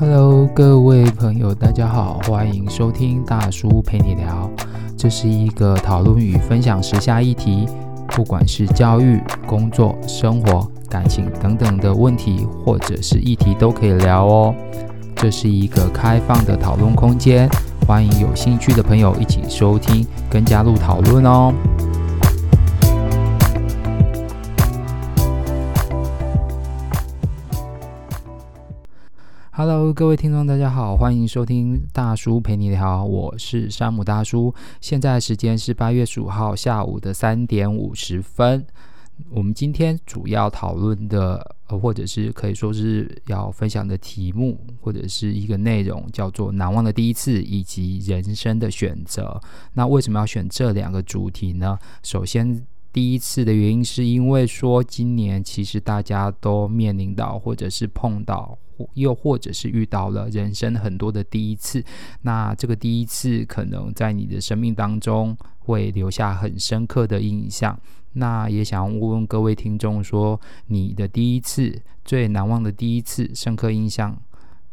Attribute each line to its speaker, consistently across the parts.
Speaker 1: Hello，各位朋友，大家好，欢迎收听大叔陪你聊。这是一个讨论与分享时下议题，不管是教育、工作、生活、感情等等的问题，或者是议题都可以聊哦。这是一个开放的讨论空间，欢迎有兴趣的朋友一起收听跟加入讨论哦。Hello，各位听众，大家好，欢迎收听大叔陪你聊，我是山姆大叔。现在时间是八月十五号下午的三点五十分。我们今天主要讨论的，或者是可以说是要分享的题目，或者是一个内容，叫做难忘的第一次以及人生的选择。那为什么要选这两个主题呢？首先，第一次的原因是因为说，今年其实大家都面临到，或者是碰到。又或者是遇到了人生很多的第一次，那这个第一次可能在你的生命当中会留下很深刻的印象。那也想问问各位听众说，你的第一次最难忘的第一次，深刻印象，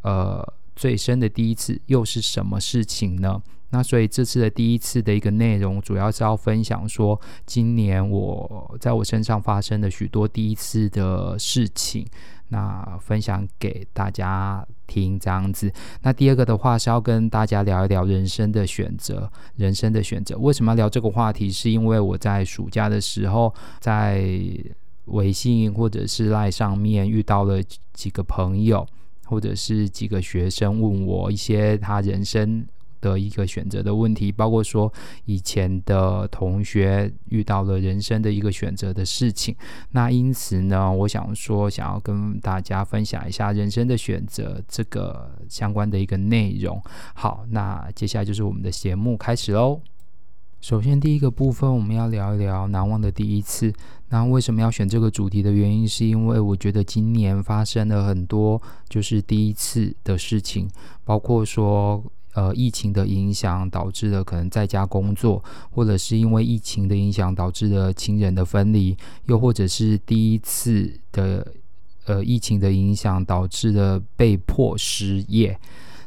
Speaker 1: 呃，最深的第一次又是什么事情呢？那所以这次的第一次的一个内容，主要是要分享说，今年我在我身上发生的许多第一次的事情。那分享给大家听这样子。那第二个的话是要跟大家聊一聊人生的选择，人生的选择。为什么要聊这个话题？是因为我在暑假的时候，在微信或者是赖上面遇到了几个朋友，或者是几个学生问我一些他人生。的一个选择的问题，包括说以前的同学遇到了人生的一个选择的事情。那因此呢，我想说，想要跟大家分享一下人生的选择这个相关的一个内容。好，那接下来就是我们的节目开始喽。首先，第一个部分我们要聊一聊难忘的第一次。那为什么要选这个主题的原因，是因为我觉得今年发生了很多就是第一次的事情，包括说。呃，疫情的影响导致了可能在家工作，或者是因为疫情的影响导致了亲人的分离，又或者是第一次的呃疫情的影响导致了被迫失业，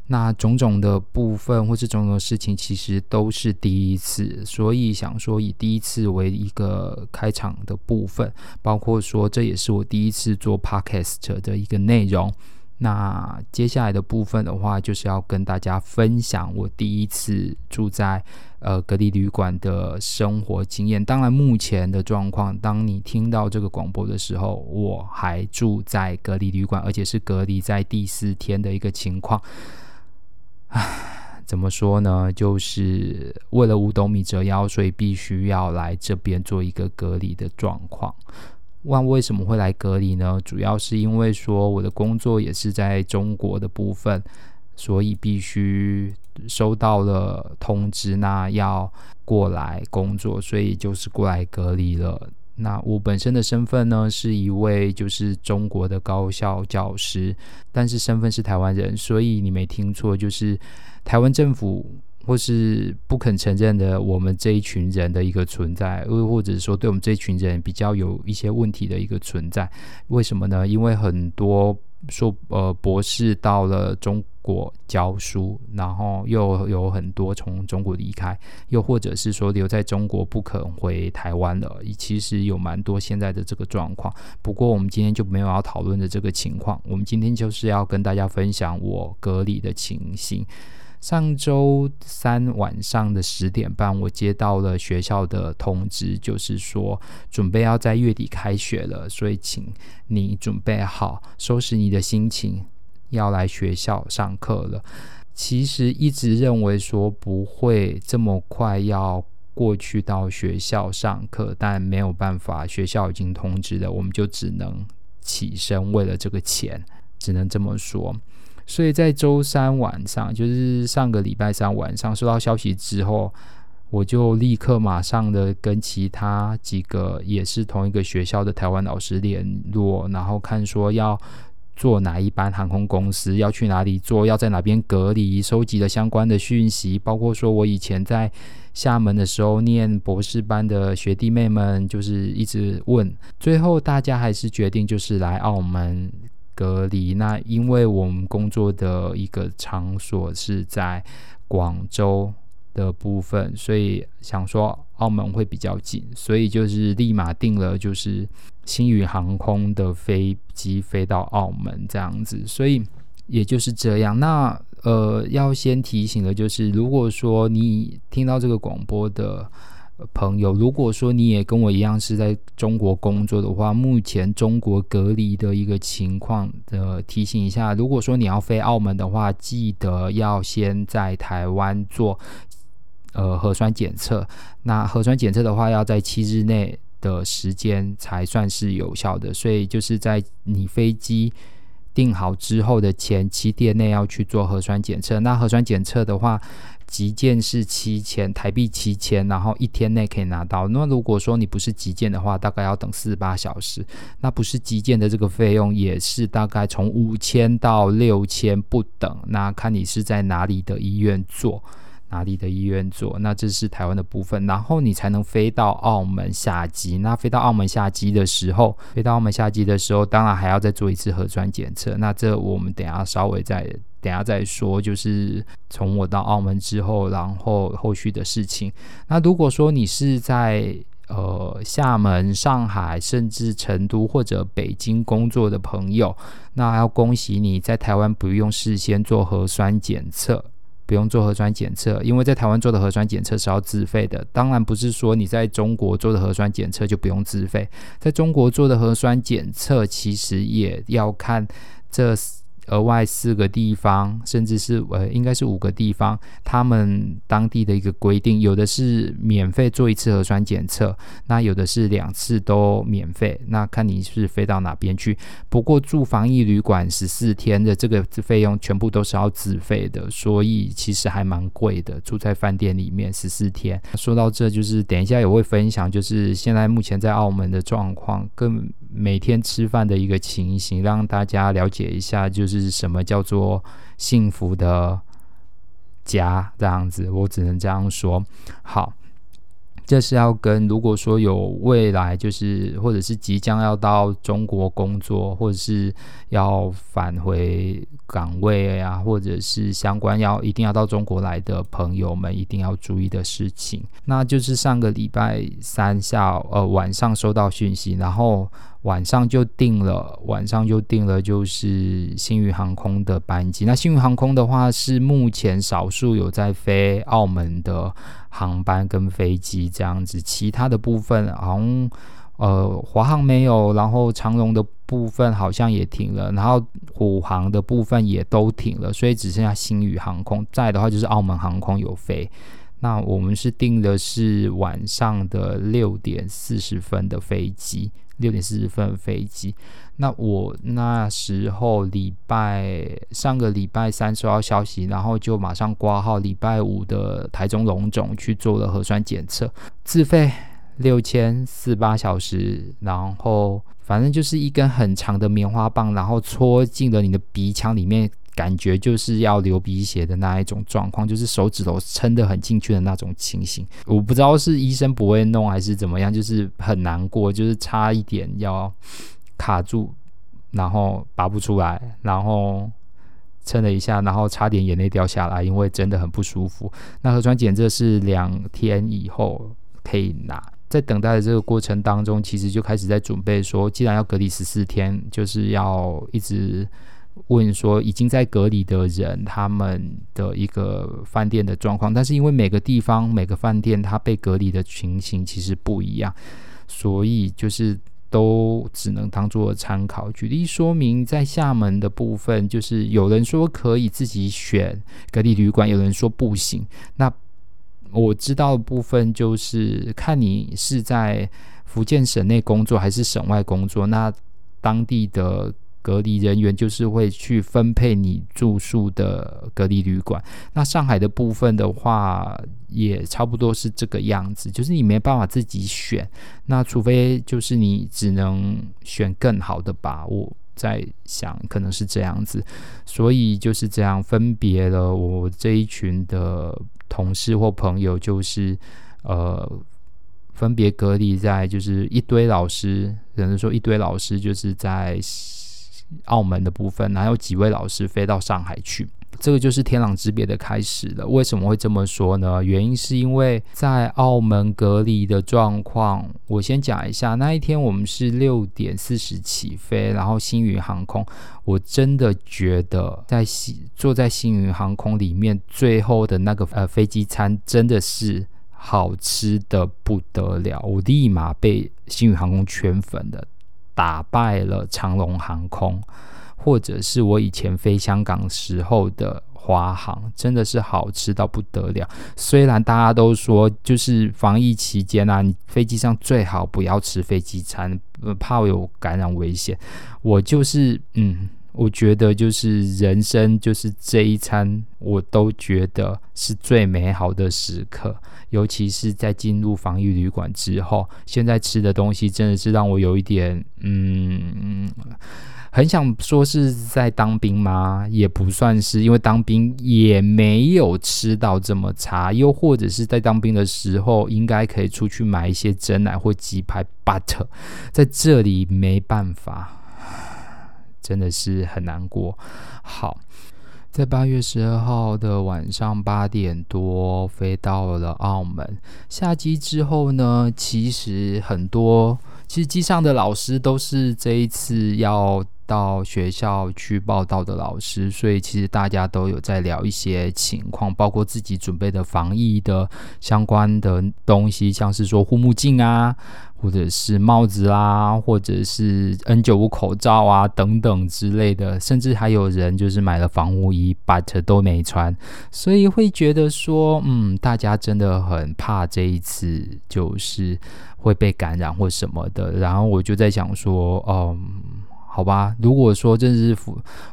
Speaker 1: 那种种的部分或是种种的事情，其实都是第一次，所以想说以第一次为一个开场的部分，包括说这也是我第一次做 Podcast 的一个内容。那接下来的部分的话，就是要跟大家分享我第一次住在呃隔离旅馆的生活经验。当然，目前的状况，当你听到这个广播的时候，我还住在隔离旅馆，而且是隔离在第四天的一个情况。唉，怎么说呢？就是为了五斗米折腰，所以必须要来这边做一个隔离的状况。问为什么会来隔离呢？主要是因为说我的工作也是在中国的部分，所以必须收到了通知，那要过来工作，所以就是过来隔离了。那我本身的身份呢，是一位就是中国的高校教师，但是身份是台湾人，所以你没听错，就是台湾政府。或是不肯承认的我们这一群人的一个存在，又或者说对我们这一群人比较有一些问题的一个存在，为什么呢？因为很多说呃博士到了中国教书，然后又有很多从中国离开，又或者是说留在中国不肯回台湾了，其实有蛮多现在的这个状况。不过我们今天就没有要讨论的这个情况，我们今天就是要跟大家分享我隔离的情形。上周三晚上的十点半，我接到了学校的通知，就是说准备要在月底开学了，所以请你准备好，收拾你的心情，要来学校上课了。其实一直认为说不会这么快要过去到学校上课，但没有办法，学校已经通知了，我们就只能起身，为了这个钱，只能这么说。所以在周三晚上，就是上个礼拜三晚上收到消息之后，我就立刻马上的跟其他几个也是同一个学校的台湾老师联络，然后看说要做哪一班航空公司，要去哪里做，要在哪边隔离，收集了相关的讯息，包括说我以前在厦门的时候念博士班的学弟妹们，就是一直问，最后大家还是决定就是来澳门。隔离。那因为我们工作的一个场所是在广州的部分，所以想说澳门会比较近，所以就是立马订了就是星宇航空的飞机飞到澳门这样子，所以也就是这样。那呃，要先提醒的就是，如果说你听到这个广播的。朋友，如果说你也跟我一样是在中国工作的话，目前中国隔离的一个情况的提醒一下，如果说你要飞澳门的话，记得要先在台湾做呃核酸检测。那核酸检测的话，要在七日内的时间才算是有效的，所以就是在你飞机订好之后的前七天内要去做核酸检测。那核酸检测的话，急件是七千台币七千，然后一天内可以拿到。那如果说你不是急件的话，大概要等四十八小时。那不是急件的这个费用也是大概从五千到六千不等。那看你是在哪里的医院做，哪里的医院做。那这是台湾的部分，然后你才能飞到澳门下机。那飞到澳门下机的时候，飞到澳门下机的时候，当然还要再做一次核酸检测。那这我们等下稍微再。等下再说，就是从我到澳门之后，然后后续的事情。那如果说你是在呃厦门、上海，甚至成都或者北京工作的朋友，那要恭喜你在台湾不用事先做核酸检测，不用做核酸检测，因为在台湾做的核酸检测是要自费的。当然不是说你在中国做的核酸检测就不用自费，在中国做的核酸检测其实也要看这。额外四个地方，甚至是呃，应该是五个地方，他们当地的一个规定，有的是免费做一次核酸检测，那有的是两次都免费，那看你是飞到哪边去。不过住防疫旅馆十四天的这个费用全部都是要自费的，所以其实还蛮贵的。住在饭店里面十四天。说到这，就是等一下也会分享，就是现在目前在澳门的状况，跟每天吃饭的一个情形，让大家了解一下，就是。什么叫做幸福的家？这样子，我只能这样说。好，这是要跟如果说有未来，就是或者是即将要到中国工作，或者是要返回岗位啊，或者是相关要一定要到中国来的朋友们，一定要注意的事情。那就是上个礼拜三下呃晚上收到讯息，然后。晚上就订了，晚上就订了，就是星宇航空的班机。那星宇航空的话，是目前少数有在飞澳门的航班跟飞机这样子，其他的部分好像呃华航没有，然后长荣的部分好像也停了，然后虎航的部分也都停了，所以只剩下星宇航空在的话，就是澳门航空有飞。那我们是订的是晚上的六点四十分的飞机。六点四十分飞机，那我那时候礼拜上个礼拜三收到消息，然后就马上挂号，礼拜五的台中龙总去做了核酸检测，自费六千四八小时，然后反正就是一根很长的棉花棒，然后戳进了你的鼻腔里面。感觉就是要流鼻血的那一种状况，就是手指头撑得很进去的那种情形。我不知道是医生不会弄还是怎么样，就是很难过，就是差一点要卡住，然后拔不出来，然后撑了一下，然后差点眼泪掉下来，因为真的很不舒服。那核酸检测是两天以后可以拿，在等待的这个过程当中，其实就开始在准备说，既然要隔离十四天，就是要一直。问说已经在隔离的人，他们的一个饭店的状况，但是因为每个地方每个饭店它被隔离的情形其实不一样，所以就是都只能当做参考。举例说明，在厦门的部分，就是有人说可以自己选隔离旅馆，有人说不行。那我知道的部分就是看你是在福建省内工作还是省外工作，那当地的。隔离人员就是会去分配你住宿的隔离旅馆。那上海的部分的话，也差不多是这个样子，就是你没办法自己选。那除非就是你只能选更好的吧。我在想，可能是这样子。所以就是这样分别了我这一群的同事或朋友，就是呃，分别隔离在就是一堆老师，可能说一堆老师就是在。澳门的部分，然后有几位老师飞到上海去。这个就是天壤之别的开始了。为什么会这么说呢？原因是因为在澳门隔离的状况，我先讲一下。那一天我们是六点四十起飞，然后星宇航空，我真的觉得在坐在星宇航空里面，最后的那个呃飞机餐真的是好吃的不得了，我立马被星宇航空圈粉的，打败了长龙航空。或者是我以前飞香港时候的华航，真的是好吃到不得了。虽然大家都说，就是防疫期间啊，你飞机上最好不要吃飞机餐，怕有感染危险。我就是，嗯，我觉得就是人生就是这一餐，我都觉得是最美好的时刻。尤其是在进入防疫旅馆之后，现在吃的东西真的是让我有一点，嗯。很想说是在当兵吗？也不算是，因为当兵也没有吃到这么差。又或者是在当兵的时候，应该可以出去买一些珍奶或鸡排，but 在这里没办法，真的是很难过。好，在八月十二号的晚上八点多飞到了澳门，下机之后呢，其实很多，其实机上的老师都是这一次要。到学校去报到的老师，所以其实大家都有在聊一些情况，包括自己准备的防疫的相关的东西，像是说护目镜啊，或者是帽子啦、啊，或者是 N 九五口罩啊等等之类的，甚至还有人就是买了防护衣，but 都没穿，所以会觉得说，嗯，大家真的很怕这一次就是会被感染或什么的，然后我就在想说，嗯。好吧，如果说真是，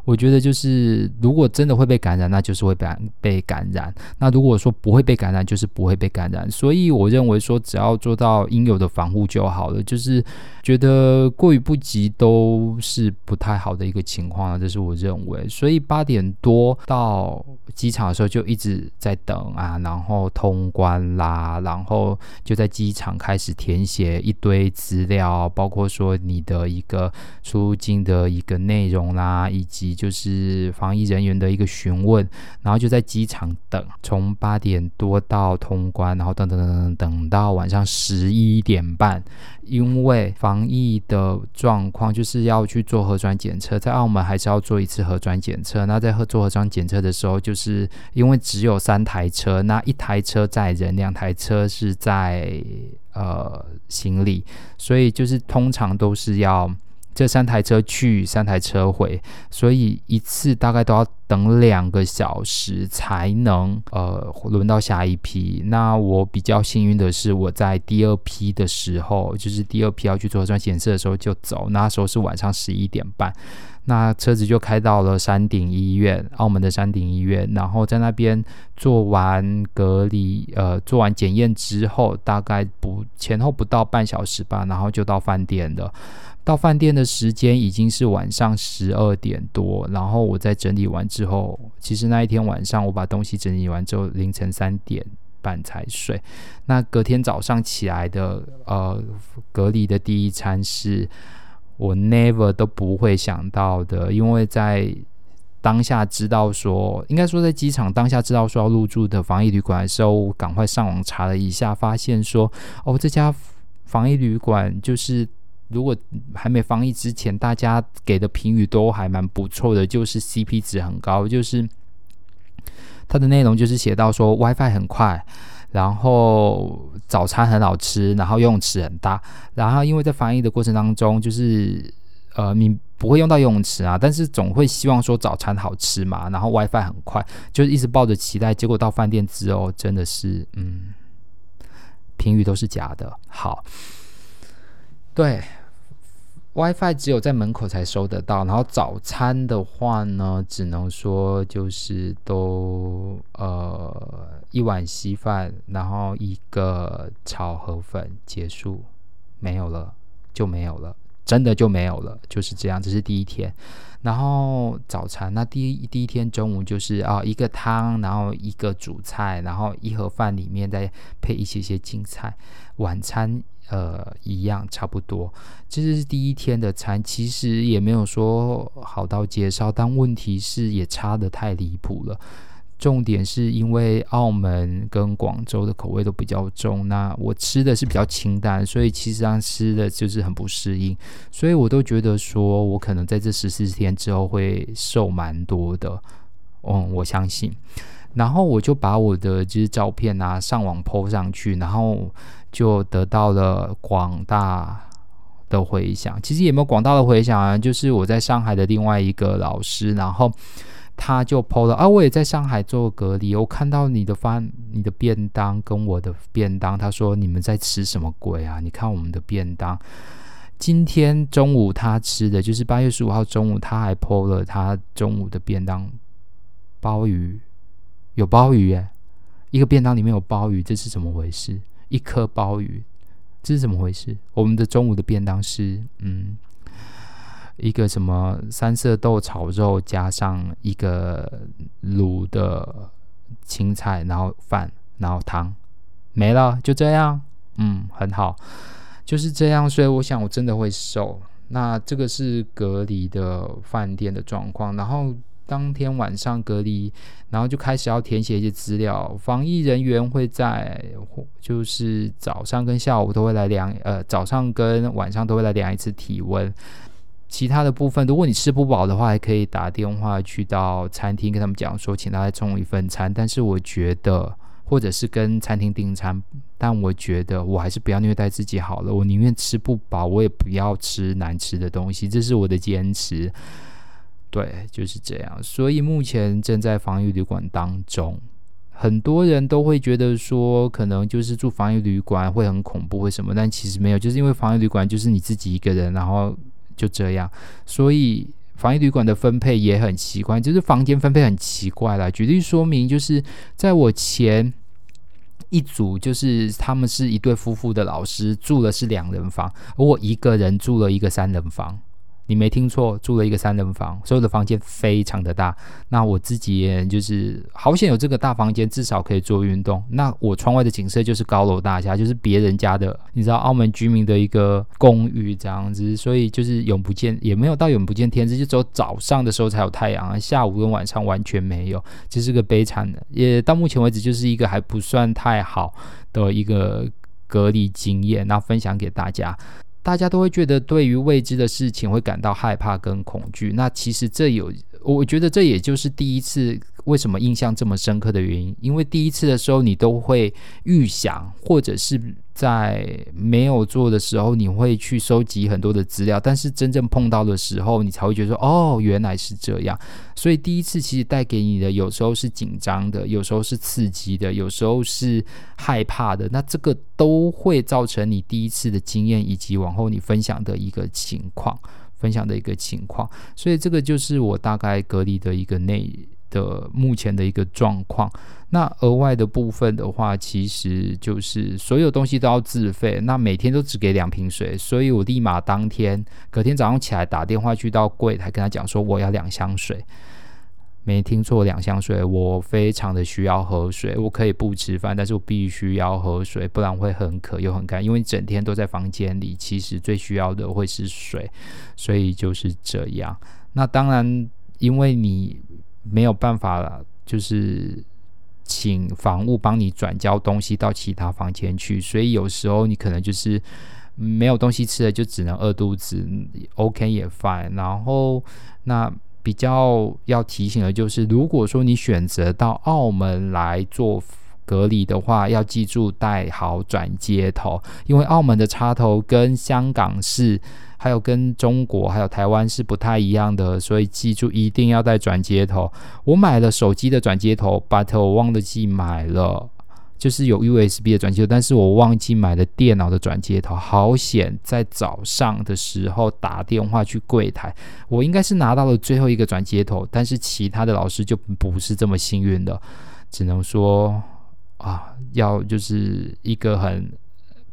Speaker 1: 我觉得就是，如果真的会被感染，那就是会被被感染。那如果说不会被感染，就是不会被感染。所以我认为说，只要做到应有的防护就好了。就是觉得过于不及都是不太好的一个情况，这是我认为。所以八点多到机场的时候就一直在等啊，然后通关啦，然后就在机场开始填写一堆资料，包括说你的一个出境的一个内容啦，以及就是防疫人员的一个询问，然后就在机场等，从八点多到通关，然后等等等等等到晚上十一点半，因为防疫的状况就是要去做核酸检测，在澳门还是要做一次核酸检测。那在做核酸检测的时候，就是因为只有三台车，那一台车载人，两台车是在呃行李，所以就是通常都是要。这三台车去，三台车回，所以一次大概都要等两个小时才能呃轮到下一批。那我比较幸运的是，我在第二批的时候，就是第二批要去做核酸检测的时候就走，那时候是晚上十一点半，那车子就开到了山顶医院，澳门的山顶医院，然后在那边做完隔离，呃，做完检验之后，大概不前后不到半小时吧，然后就到饭店了。到饭店的时间已经是晚上十二点多，然后我在整理完之后，其实那一天晚上我把东西整理完之后，凌晨三点半才睡。那隔天早上起来的，呃，隔离的第一餐是我 never 都不会想到的，因为在当下知道说，应该说在机场当下知道说要入住的防疫旅馆的时候，赶快上网查了一下，发现说，哦，这家防疫旅馆就是。如果还没防疫之前，大家给的评语都还蛮不错的，就是 CP 值很高，就是它的内容就是写到说 WiFi 很快，然后早餐很好吃，然后游泳池很大，然后因为在防疫的过程当中，就是呃你不会用到游泳池啊，但是总会希望说早餐好吃嘛，然后 WiFi 很快，就是一直抱着期待，结果到饭店之后真的是嗯，评语都是假的，好。对，WiFi 只有在门口才收得到，然后早餐的话呢，只能说就是都呃一碗稀饭，然后一个炒河粉结束，没有了就没有了，真的就没有了，就是这样。这是第一天，然后早餐那第一第一天中午就是啊一个汤，然后一个主菜，然后一盒饭里面再配一些些青菜。晚餐呃一样差不多，这是第一天的餐，其实也没有说好到介绍，但问题是也差得太离谱了。重点是因为澳门跟广州的口味都比较重，那我吃的是比较清淡，所以其实上吃的就是很不适应，所以我都觉得说我可能在这十四天之后会瘦蛮多的，嗯，我相信。然后我就把我的就是照片啊上网 po 上去，然后就得到了广大的回响。其实也没有广大的回响啊，就是我在上海的另外一个老师，然后。他就 po 了啊，我也在上海做隔离，我看到你的饭、你的便当跟我的便当，他说你们在吃什么鬼啊？你看我们的便当，今天中午他吃的就是八月十五号中午，他还 po 了他中午的便当，鲍鱼，有鲍鱼耶，一个便当里面有鲍鱼，这是怎么回事？一颗鲍鱼，这是怎么回事？我们的中午的便当是嗯。一个什么三色豆炒肉，加上一个卤的青菜，然后饭，然后汤，没了，就这样。嗯，很好，就是这样。所以我想，我真的会瘦。那这个是隔离的饭店的状况。然后当天晚上隔离，然后就开始要填写一些资料。防疫人员会在，就是早上跟下午都会来量，呃，早上跟晚上都会来量一次体温。其他的部分，如果你吃不饱的话，还可以打电话去到餐厅跟他们讲说，请他再送一份餐。但是我觉得，或者是跟餐厅订餐，但我觉得我还是不要虐待自己好了。我宁愿吃不饱，我也不要吃难吃的东西，这是我的坚持。对，就是这样。所以目前正在防疫旅馆当中，很多人都会觉得说，可能就是住防疫旅馆会很恐怖，为什么？但其实没有，就是因为防疫旅馆就是你自己一个人，然后。就这样，所以防疫旅馆的分配也很奇怪，就是房间分配很奇怪啦。举例说明，就是在我前一组，就是他们是一对夫妇的老师住的是两人房，而我一个人住了一个三人房。你没听错，住了一个三人房，所有的房间非常的大。那我自己也就是好险有这个大房间，至少可以做运动。那我窗外的景色就是高楼大厦，就是别人家的，你知道澳门居民的一个公寓这样子，所以就是永不见，也没有到永不见天日，就只有早上的时候才有太阳，下午跟晚上完全没有，这是个悲惨的。也到目前为止就是一个还不算太好的一个隔离经验，然后分享给大家。大家都会觉得对于未知的事情会感到害怕跟恐惧，那其实这有，我觉得这也就是第一次。为什么印象这么深刻的原因？因为第一次的时候，你都会预想，或者是在没有做的时候，你会去收集很多的资料，但是真正碰到的时候，你才会觉得说：“哦，原来是这样。”所以第一次其实带给你的，有时候是紧张的，有时候是刺激的，有时候是害怕的。那这个都会造成你第一次的经验，以及往后你分享的一个情况，分享的一个情况。所以这个就是我大概隔离的一个内的目前的一个状况，那额外的部分的话，其实就是所有东西都要自费。那每天都只给两瓶水，所以我立马当天隔天早上起来打电话去到柜台跟他讲说我要两箱水。没听错，两箱水，我非常的需要喝水。我可以不吃饭，但是我必须要喝水，不然会很渴又很干。因为整天都在房间里，其实最需要的会是水，所以就是这样。那当然，因为你。没有办法了，就是请房务帮你转交东西到其他房间去，所以有时候你可能就是没有东西吃了，就只能饿肚子。OK 也 fine。然后那比较要提醒的就是，如果说你选择到澳门来做隔离的话，要记住带好转接头，因为澳门的插头跟香港是。还有跟中国还有台湾是不太一样的，所以记住一定要带转接头。我买了手机的转接头，but 我忘了记买了，就是有 USB 的转接头，但是我忘记买了电脑的转接头。好险，在早上的时候打电话去柜台，我应该是拿到了最后一个转接头，但是其他的老师就不是这么幸运的，只能说啊，要就是一个很。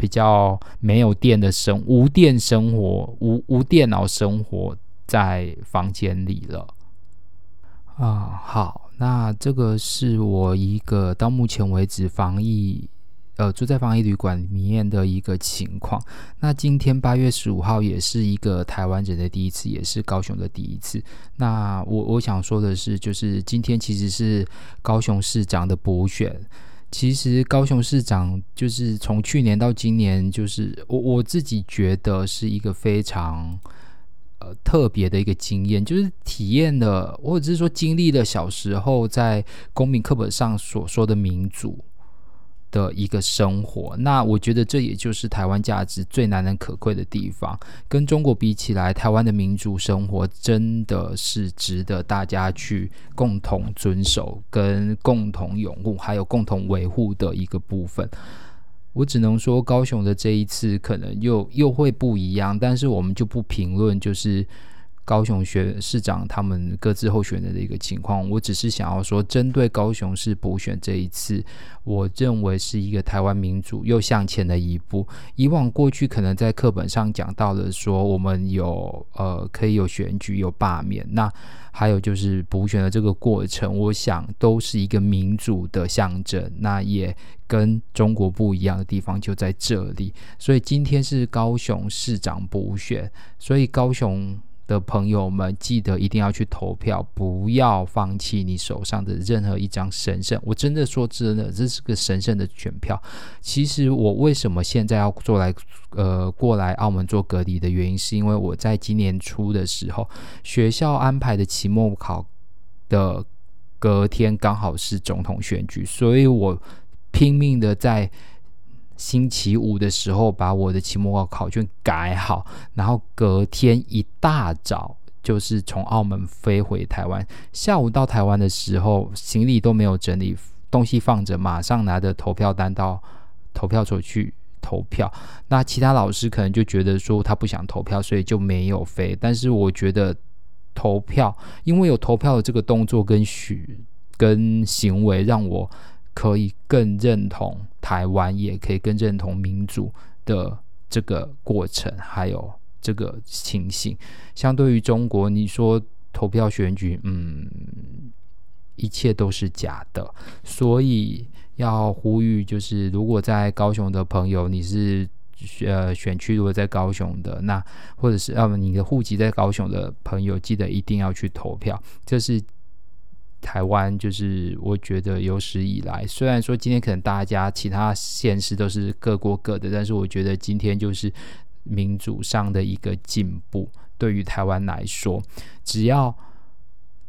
Speaker 1: 比较没有电的生，无电生活，无无电脑生活，在房间里了。啊，好，那这个是我一个到目前为止防疫，呃，住在防疫旅馆里面的一个情况。那今天八月十五号也是一个台湾人的第一次，也是高雄的第一次。那我我想说的是，就是今天其实是高雄市长的补选。其实高雄市长就是从去年到今年，就是我我自己觉得是一个非常。呃，特别的一个经验，就是体验了，或者是说经历了小时候在公民课本上所说的民主的一个生活。那我觉得这也就是台湾价值最难能可贵的地方。跟中国比起来，台湾的民主生活真的是值得大家去共同遵守、跟共同拥护，还有共同维护的一个部分。我只能说，高雄的这一次可能又又会不一样，但是我们就不评论，就是高雄选市长他们各自候选人的一个情况。我只是想要说，针对高雄市补选这一次，我认为是一个台湾民主又向前的一步。以往过去可能在课本上讲到了说，我们有呃可以有选举有罢免，那还有就是补选的这个过程，我想都是一个民主的象征。那也。跟中国不一样的地方就在这里，所以今天是高雄市长补选，所以高雄的朋友们记得一定要去投票，不要放弃你手上的任何一张神圣。我真的说真的，这是个神圣的选票。其实我为什么现在要做来呃过来澳门做隔离的原因，是因为我在今年初的时候，学校安排的期末考的隔天刚好是总统选举，所以我。拼命的在星期五的时候把我的期末考考卷改好，然后隔天一大早就是从澳门飞回台湾。下午到台湾的时候，行李都没有整理，东西放着，马上拿着投票单到投票所去投票。那其他老师可能就觉得说他不想投票，所以就没有飞。但是我觉得投票，因为有投票的这个动作跟许跟行为，让我。可以更认同台湾，也可以更认同民主的这个过程，还有这个情形。相对于中国，你说投票选举，嗯，一切都是假的。所以要呼吁，就是如果在高雄的朋友，你是呃选区如果在高雄的，那或者是要么你的户籍在高雄的朋友，记得一定要去投票。这是。台湾就是我觉得有史以来，虽然说今天可能大家其他县市都是各过各的，但是我觉得今天就是民主上的一个进步。对于台湾来说，只要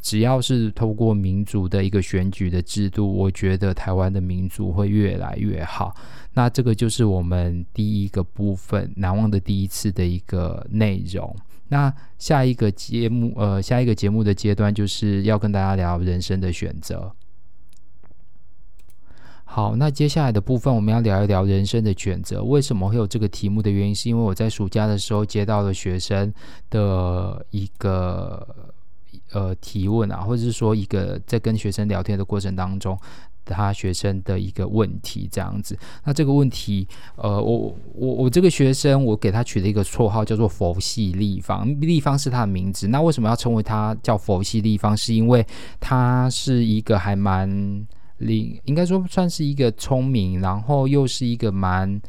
Speaker 1: 只要是透过民主的一个选举的制度，我觉得台湾的民主会越来越好。那这个就是我们第一个部分难忘的第一次的一个内容。那下一个节目，呃，下一个节目的阶段就是要跟大家聊人生的选择。好，那接下来的部分我们要聊一聊人生的选择。为什么会有这个题目的原因，是因为我在暑假的时候接到了学生的一个呃提问啊，或者是说一个在跟学生聊天的过程当中。他学生的一个问题，这样子。那这个问题，呃，我我我这个学生，我给他取了一个绰号，叫做“佛系立方”。立方是他的名字。那为什么要称为他叫佛系立方？是因为他是一个还蛮灵，应该说算是一个聪明，然后又是一个蛮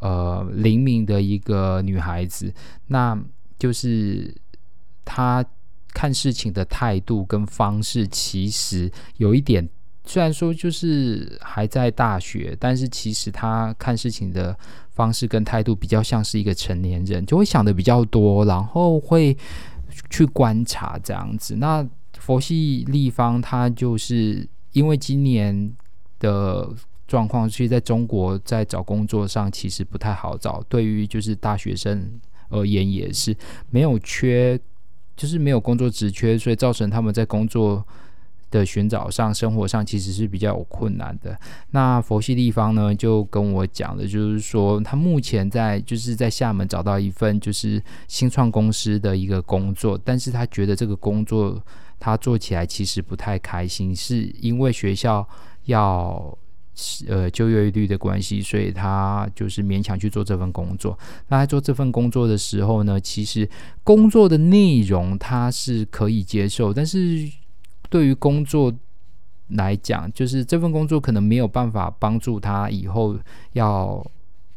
Speaker 1: 呃灵敏的一个女孩子。那就是他看事情的态度跟方式，其实有一点。虽然说就是还在大学，但是其实他看事情的方式跟态度比较像是一个成年人，就会想的比较多，然后会去观察这样子。那佛系立方他就是因为今年的状况，所以在中国在找工作上其实不太好找，对于就是大学生而言也是没有缺，就是没有工作职缺，所以造成他们在工作。的寻找上，生活上其实是比较有困难的。那佛系立方呢，就跟我讲的，就是说他目前在就是在厦门找到一份就是新创公司的一个工作，但是他觉得这个工作他做起来其实不太开心，是因为学校要呃就业率的关系，所以他就是勉强去做这份工作。那在做这份工作的时候呢，其实工作的内容他是可以接受，但是对于工作来讲，就是这份工作可能没有办法帮助他以后要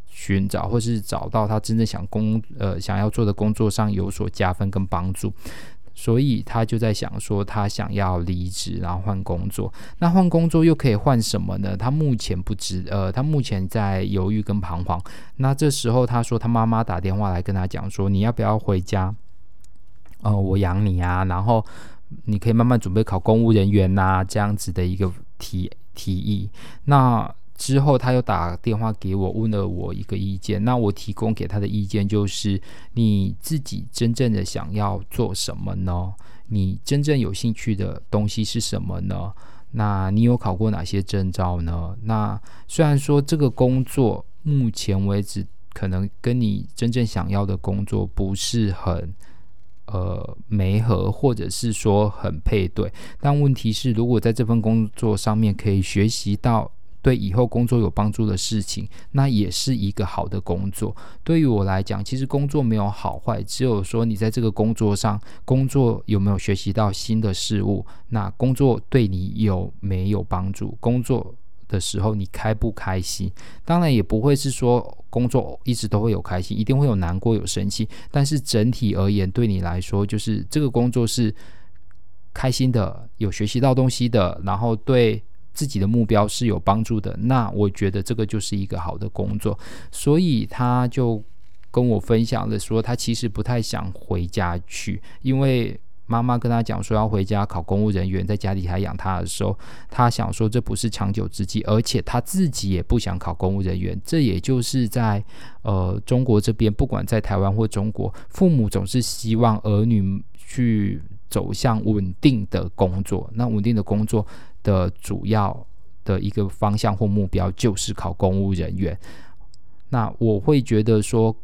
Speaker 1: 寻找或是找到他真正想工呃想要做的工作上有所加分跟帮助。所以他就在想说，他想要离职，然后换工作。那换工作又可以换什么呢？他目前不知，呃，他目前在犹豫跟彷徨。那这时候他说，他妈妈打电话来跟他讲说，你要不要回家？呃，我养你啊，然后你可以慢慢准备考公务人员呐，这样子的一个提提议。那之后，他又打电话给我，问了我一个意见。那我提供给他的意见就是：你自己真正的想要做什么呢？你真正有兴趣的东西是什么呢？那你有考过哪些证照呢？那虽然说这个工作目前为止可能跟你真正想要的工作不是很呃媒合，或者是说很配对，但问题是，如果在这份工作上面可以学习到。对以后工作有帮助的事情，那也是一个好的工作。对于我来讲，其实工作没有好坏，只有说你在这个工作上，工作有没有学习到新的事物，那工作对你有没有帮助？工作的时候你开不开心？当然也不会是说工作一直都会有开心，一定会有难过、有生气。但是整体而言，对你来说，就是这个工作是开心的，有学习到东西的，然后对。自己的目标是有帮助的，那我觉得这个就是一个好的工作，所以他就跟我分享了说，他其实不太想回家去，因为妈妈跟他讲说要回家考公务人员，在家里还养他的时候，他想说这不是长久之计，而且他自己也不想考公务人员，这也就是在呃中国这边，不管在台湾或中国，父母总是希望儿女去走向稳定的工作，那稳定的工作。的主要的一个方向或目标就是考公务人员。那我会觉得说，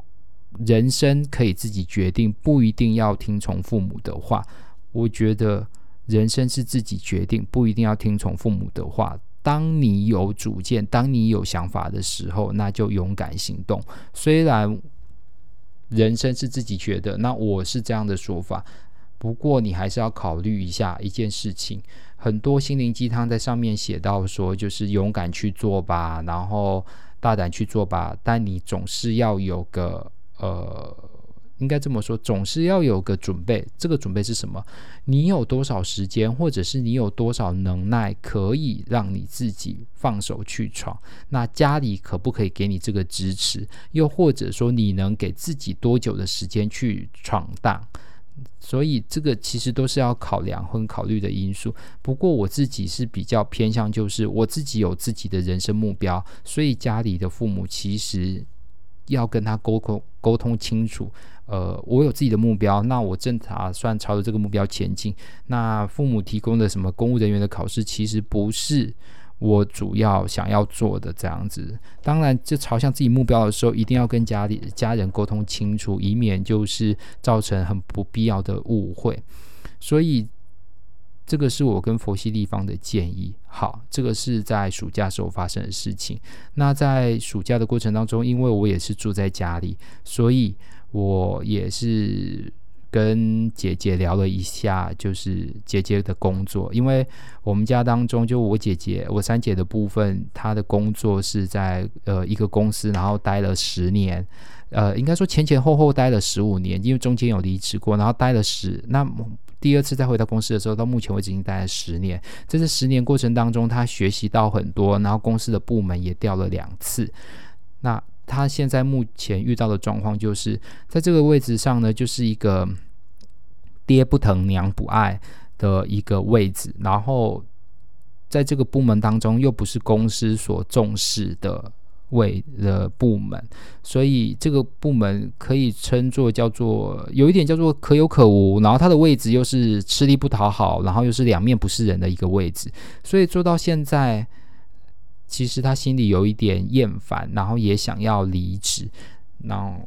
Speaker 1: 人生可以自己决定，不一定要听从父母的话。我觉得人生是自己决定，不一定要听从父母的话。当你有主见，当你有想法的时候，那就勇敢行动。虽然人生是自己决定，那我是这样的说法。不过你还是要考虑一下一件事情，很多心灵鸡汤在上面写到说，就是勇敢去做吧，然后大胆去做吧。但你总是要有个呃，应该这么说，总是要有个准备。这个准备是什么？你有多少时间，或者是你有多少能耐，可以让你自己放手去闯？那家里可不可以给你这个支持？又或者说，你能给自己多久的时间去闯荡？所以这个其实都是要考量和考虑的因素。不过我自己是比较偏向，就是我自己有自己的人生目标，所以家里的父母其实要跟他沟通沟通清楚。呃，我有自己的目标，那我正打算朝着这个目标前进。那父母提供的什么公务人员的考试，其实不是。我主要想要做的这样子，当然，就朝向自己目标的时候，一定要跟家里家人沟通清楚，以免就是造成很不必要的误会。所以，这个是我跟佛系立方的建议。好，这个是在暑假时候发生的事情。那在暑假的过程当中，因为我也是住在家里，所以我也是。跟姐姐聊了一下，就是姐姐的工作，因为我们家当中就我姐姐，我三姐的部分，她的工作是在呃一个公司，然后待了十年，呃，应该说前前后后待了十五年，因为中间有离职过，然后待了十，那第二次再回到公司的时候，到目前为止已经待了十年，在这十年过程当中，他学习到很多，然后公司的部门也调了两次，那。他现在目前遇到的状况，就是在这个位置上呢，就是一个爹不疼娘不爱的一个位置，然后在这个部门当中，又不是公司所重视的位的部门，所以这个部门可以称作叫做有一点叫做可有可无，然后他的位置又是吃力不讨好，然后又是两面不是人的一个位置，所以做到现在。其实他心里有一点厌烦，然后也想要离职，然后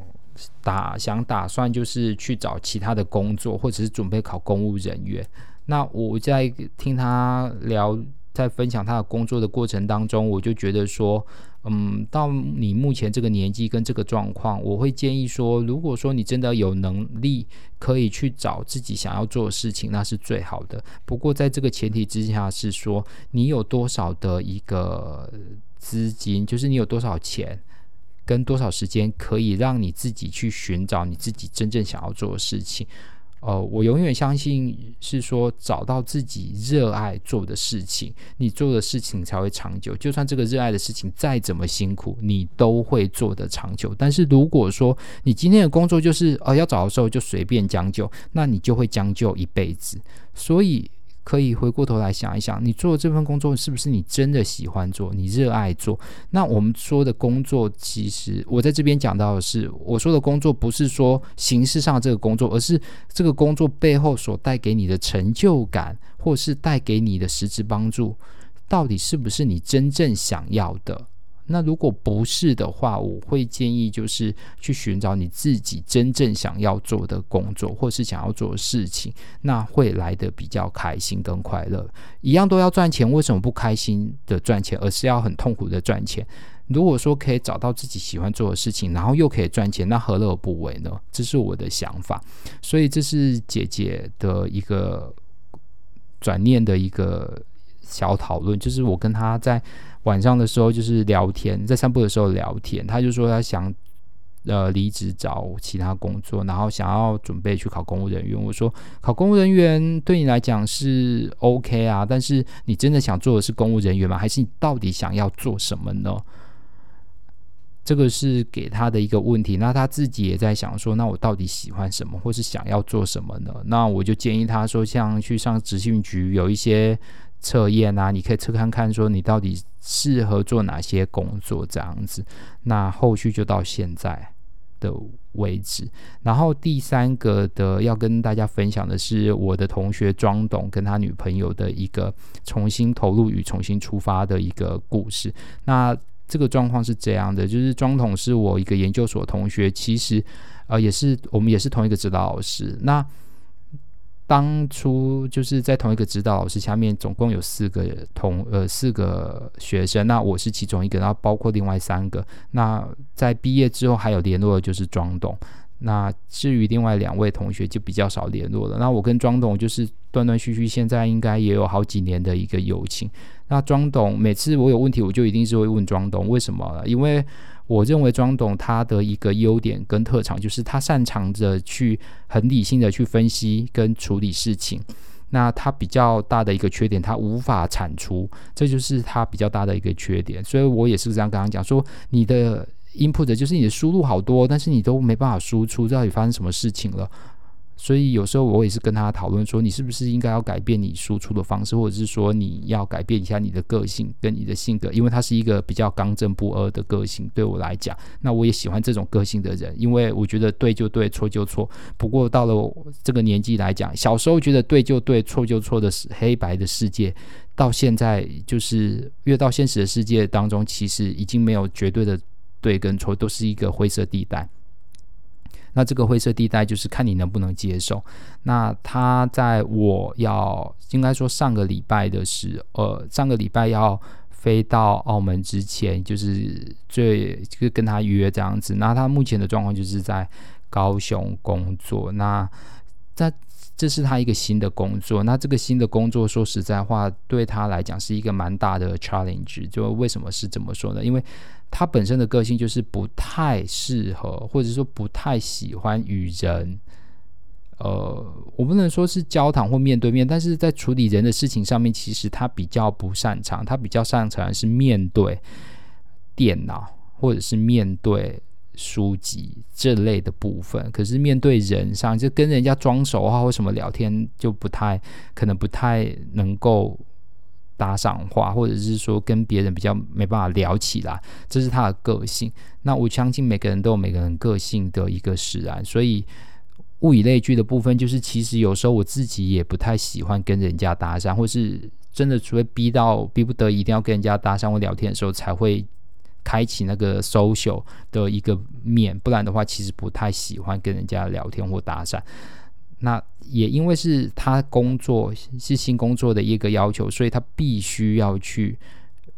Speaker 1: 打想打算就是去找其他的工作，或者是准备考公务人员。那我在听他聊在分享他的工作的过程当中，我就觉得说，嗯，到你目前这个年纪跟这个状况，我会建议说，如果说你真的有能力可以去找自己想要做的事情，那是最好的。不过在这个前提之下，是说你有多少的一个资金，就是你有多少钱跟多少时间，可以让你自己去寻找你自己真正想要做的事情。呃，我永远相信是说，找到自己热爱做的事情，你做的事情才会长久。就算这个热爱的事情再怎么辛苦，你都会做得长久。但是如果说你今天的工作就是呃要找的时候就随便将就，那你就会将就一辈子。所以。可以回过头来想一想，你做这份工作是不是你真的喜欢做，你热爱做？那我们说的工作，其实我在这边讲到的是，我说的工作不是说形式上这个工作，而是这个工作背后所带给你的成就感，或是带给你的实质帮助，到底是不是你真正想要的？那如果不是的话，我会建议就是去寻找你自己真正想要做的工作，或是想要做的事情，那会来得比较开心跟快乐。一样都要赚钱，为什么不开心的赚钱，而是要很痛苦的赚钱？如果说可以找到自己喜欢做的事情，然后又可以赚钱，那何乐而不为呢？这是我的想法。所以这是姐姐的一个转念的一个小讨论，就是我跟他在。晚上的时候就是聊天，在散步的时候聊天，他就说他想呃离职找其他工作，然后想要准备去考公务人员。我说考公务人员对你来讲是 OK 啊，但是你真的想做的是公务人员吗？还是你到底想要做什么呢？这个是给他的一个问题。那他自己也在想说，那我到底喜欢什么，或是想要做什么呢？那我就建议他说，像去上执行局有一些。测验啊，你可以测看看，说你到底适合做哪些工作这样子。那后续就到现在的为止。然后第三个的要跟大家分享的是我的同学庄董跟他女朋友的一个重新投入与重新出发的一个故事。那这个状况是这样的，就是庄董是我一个研究所同学，其实呃也是我们也是同一个指导老师。那当初就是在同一个指导老师下面，总共有四个同呃四个学生，那我是其中一个，然后包括另外三个。那在毕业之后还有联络的就是庄董。那至于另外两位同学就比较少联络了。那我跟庄董就是断断续续，现在应该也有好几年的一个友情。那庄董每次我有问题，我就一定是会问庄董为什么了，因为。我认为庄董他的一个优点跟特长，就是他擅长着去很理性的去分析跟处理事情。那他比较大的一个缺点，他无法产出，这就是他比较大的一个缺点。所以我也是这样刚刚讲说，你的 input 就是你的输入好多，但是你都没办法输出，到底发生什么事情了？所以有时候我也是跟他讨论说，你是不是应该要改变你输出的方式，或者是说你要改变一下你的个性跟你的性格，因为他是一个比较刚正不阿的个性，对我来讲，那我也喜欢这种个性的人，因为我觉得对就对，错就错。不过到了这个年纪来讲，小时候觉得对就对，错就错的是黑白的世界，到现在就是越到现实的世界当中，其实已经没有绝对的对跟错，都是一个灰色地带。那这个灰色地带就是看你能不能接受。那他在我要应该说上个礼拜的时，呃，上个礼拜要飞到澳门之前，就是最就跟他约这样子。那他目前的状况就是在高雄工作。那在这是他一个新的工作。那这个新的工作说实在话，对他来讲是一个蛮大的 challenge。就为什么是这么说呢？因为他本身的个性就是不太适合，或者说不太喜欢与人，呃，我不能说是交谈或面对面，但是在处理人的事情上面，其实他比较不擅长。他比较擅长是面对电脑或者是面对书籍这类的部分。可是面对人上，就跟人家装熟啊或什么聊天，就不太可能，不太能够。搭上话，或者是说跟别人比较没办法聊起来，这是他的个性。那我相信每个人都有每个人个性的一个使然，所以物以类聚的部分，就是其实有时候我自己也不太喜欢跟人家搭讪，或是真的除非逼到逼不得一定要跟人家搭讪或聊天的时候，才会开启那个 social 的一个面，不然的话，其实不太喜欢跟人家聊天或搭讪。那也因为是他工作是新工作的一个要求，所以他必须要去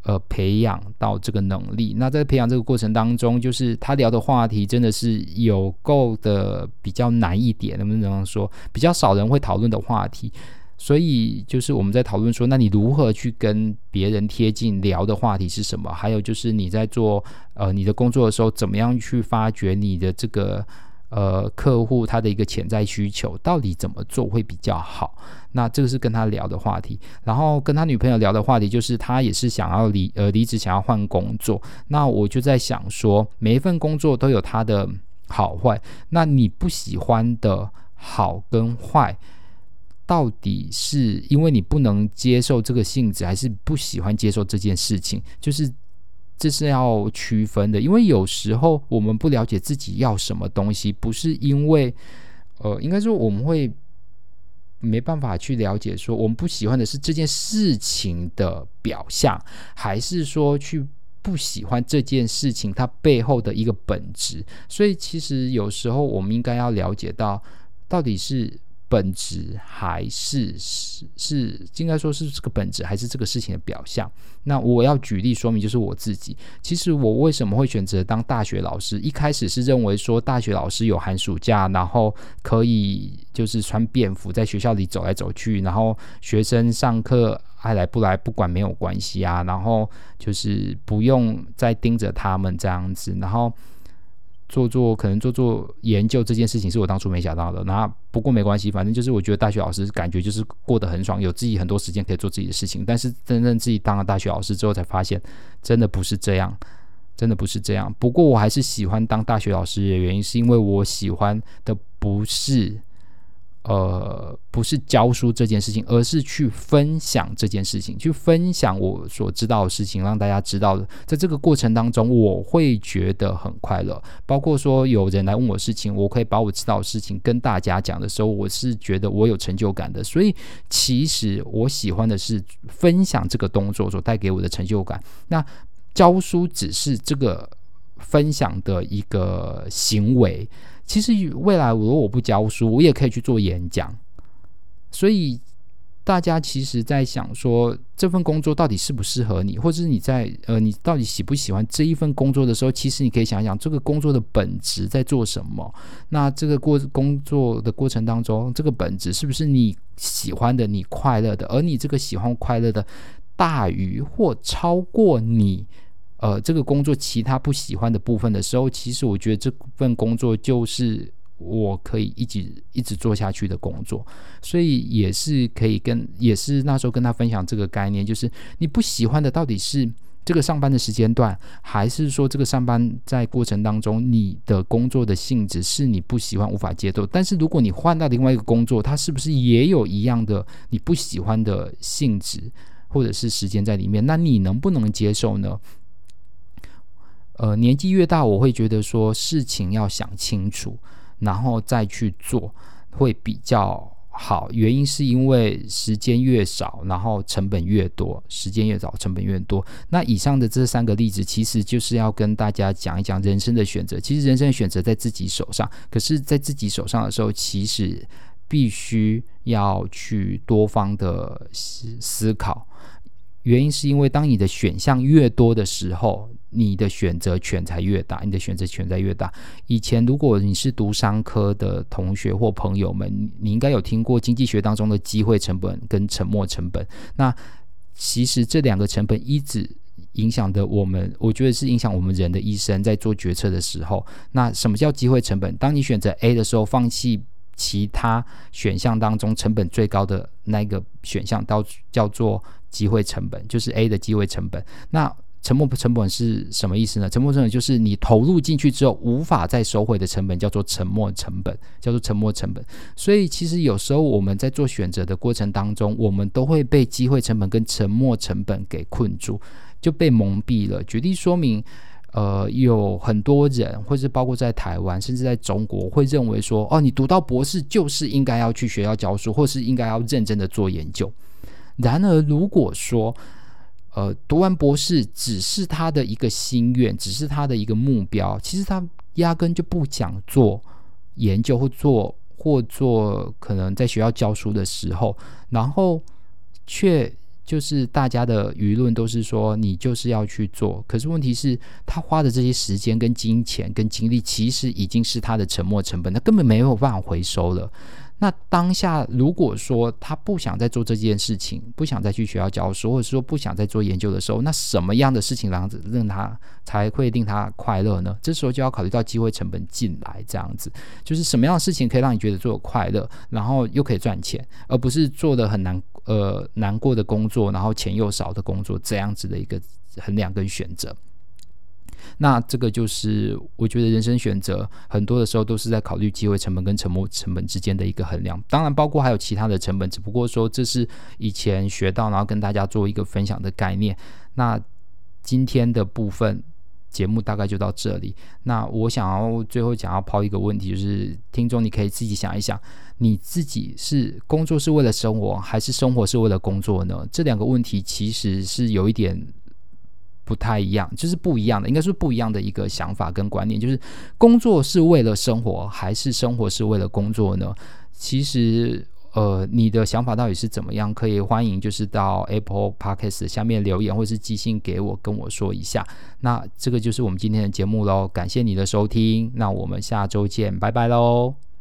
Speaker 1: 呃培养到这个能力。那在培养这个过程当中，就是他聊的话题真的是有够的比较难一点，能不能这样说比较少人会讨论的话题？所以就是我们在讨论说，那你如何去跟别人贴近聊的话题是什么？还有就是你在做呃你的工作的时候，怎么样去发掘你的这个呃客户他的一个潜在需求，到底怎么做会比较好？那这个是跟他聊的话题。然后跟他女朋友聊的话题就是他也是想要离呃离职，想要换工作。那我就在想说，每一份工作都有它的好坏。那你不喜欢的好跟坏，到底是因为你不能接受这个性质，还是不喜欢接受这件事情？就是这是要区分的。因为有时候我们不了解自己要什么东西，不是因为呃，应该说我们会没办法去了解说我们不喜欢的是这件事情的表象，还是说去不喜欢这件事情它背后的一个本质？所以其实有时候我们应该要了解到，到底是。本质还是是是应该说是这个本质还是这个事情的表象？那我要举例说明，就是我自己。其实我为什么会选择当大学老师？一开始是认为说大学老师有寒暑假，然后可以就是穿便服在学校里走来走去，然后学生上课爱来不来不管没有关系啊，然后就是不用再盯着他们这样子，然后。做做可能做做研究这件事情是我当初没想到的，那不过没关系，反正就是我觉得大学老师感觉就是过得很爽，有自己很多时间可以做自己的事情。但是真正自己当了大学老师之后，才发现真的不是这样，真的不是这样。不过我还是喜欢当大学老师的原因，是因为我喜欢的不是。呃，不是教书这件事情，而是去分享这件事情，去分享我所知道的事情，让大家知道的。在这个过程当中，我会觉得很快乐。包括说有人来问我事情，我可以把我知道的事情跟大家讲的时候，我是觉得我有成就感的。所以，其实我喜欢的是分享这个动作所带给我的成就感。那教书只是这个分享的一个行为。其实未来，如果我不教书，我也可以去做演讲。所以大家其实，在想说这份工作到底适不适合你，或者是你在呃，你到底喜不喜欢这一份工作的时候，其实你可以想想这个工作的本质在做什么。那这个过工作的过程当中，这个本质是不是你喜欢的、你快乐的？而你这个喜欢快乐的，大于或超过你。呃，这个工作其他不喜欢的部分的时候，其实我觉得这份工作就是我可以一直一直做下去的工作，所以也是可以跟，也是那时候跟他分享这个概念，就是你不喜欢的到底是这个上班的时间段，还是说这个上班在过程当中你的工作的性质是你不喜欢无法接受？但是如果你换到另外一个工作，它是不是也有一样的你不喜欢的性质或者是时间在里面？那你能不能接受呢？呃，年纪越大，我会觉得说事情要想清楚，然后再去做会比较好。原因是因为时间越少，然后成本越多。时间越少，成本越多。那以上的这三个例子，其实就是要跟大家讲一讲人生的选择。其实人生的选择在自己手上，可是，在自己手上的时候，其实必须要去多方的思思考。原因是因为当你的选项越多的时候，你的选择权才越大，你的选择权才越大。以前如果你是读商科的同学或朋友们，你应该有听过经济学当中的机会成本跟沉没成本。那其实这两个成本一直影响的我们，我觉得是影响我们人的一生在做决策的时候。那什么叫机会成本？当你选择 A 的时候，放弃其他选项当中成本最高的那个选项，到叫做。机会成本就是 A 的机会成本。那沉没成本是什么意思呢？沉没成本就是你投入进去之后无法再收回的成本，叫做沉没成本，叫做沉没成本。所以其实有时候我们在做选择的过程当中，我们都会被机会成本跟沉没成本给困住，就被蒙蔽了。举例说明，呃，有很多人，或是包括在台湾，甚至在中国，会认为说，哦，你读到博士就是应该要去学校教书，或是应该要认真的做研究。然而，如果说，呃，读完博士只是他的一个心愿，只是他的一个目标，其实他压根就不想做研究或做或做可能在学校教书的时候，然后却就是大家的舆论都是说你就是要去做，可是问题是，他花的这些时间跟金钱跟精力，其实已经是他的沉没成本，他根本没有办法回收了。那当下如果说他不想再做这件事情，不想再去学校教书，或者说不想再做研究的时候，那什么样的事情让让他才会令他快乐呢？这时候就要考虑到机会成本进来，这样子就是什么样的事情可以让你觉得做快乐，然后又可以赚钱，而不是做的很难呃难过的工作，然后钱又少的工作，这样子的一个衡量跟选择。那这个就是我觉得人生选择很多的时候都是在考虑机会成本跟沉没成本之间的一个衡量，当然包括还有其他的成本，只不过说这是以前学到，然后跟大家做一个分享的概念。那今天的部分节目大概就到这里。那我想要最后想要抛一个问题，就是听众你可以自己想一想，你自己是工作是为了生活，还是生活是为了工作呢？这两个问题其实是有一点。不太一样，就是不一样的，应该是不一样的一个想法跟观念，就是工作是为了生活，还是生活是为了工作呢？其实，呃，你的想法到底是怎么样？可以欢迎就是到 Apple Podcast 下面留言，或是寄信给我，跟我说一下。那这个就是我们今天的节目喽，感谢你的收听，那我们下周见，拜拜喽。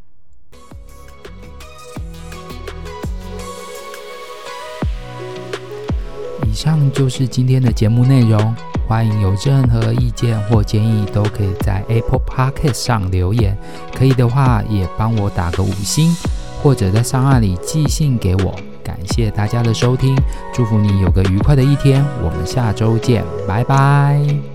Speaker 1: 以上就是今天的节目内容，欢迎有任何意见或建议，都可以在 Apple Podcast 上留言。可以的话，也帮我打个五星，或者在上岸里寄信给我。感谢大家的收听，祝福你有个愉快的一天。我们下周见，拜拜。